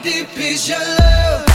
for us to spend some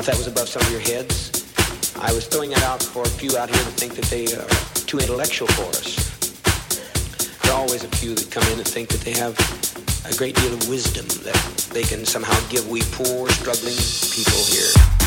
if that was above some of your heads. I was throwing it out for a few out here that think that they are too intellectual for us. There are always a few that come in and think that they have a great deal of wisdom that they can somehow give we poor, struggling people here.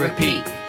repeat.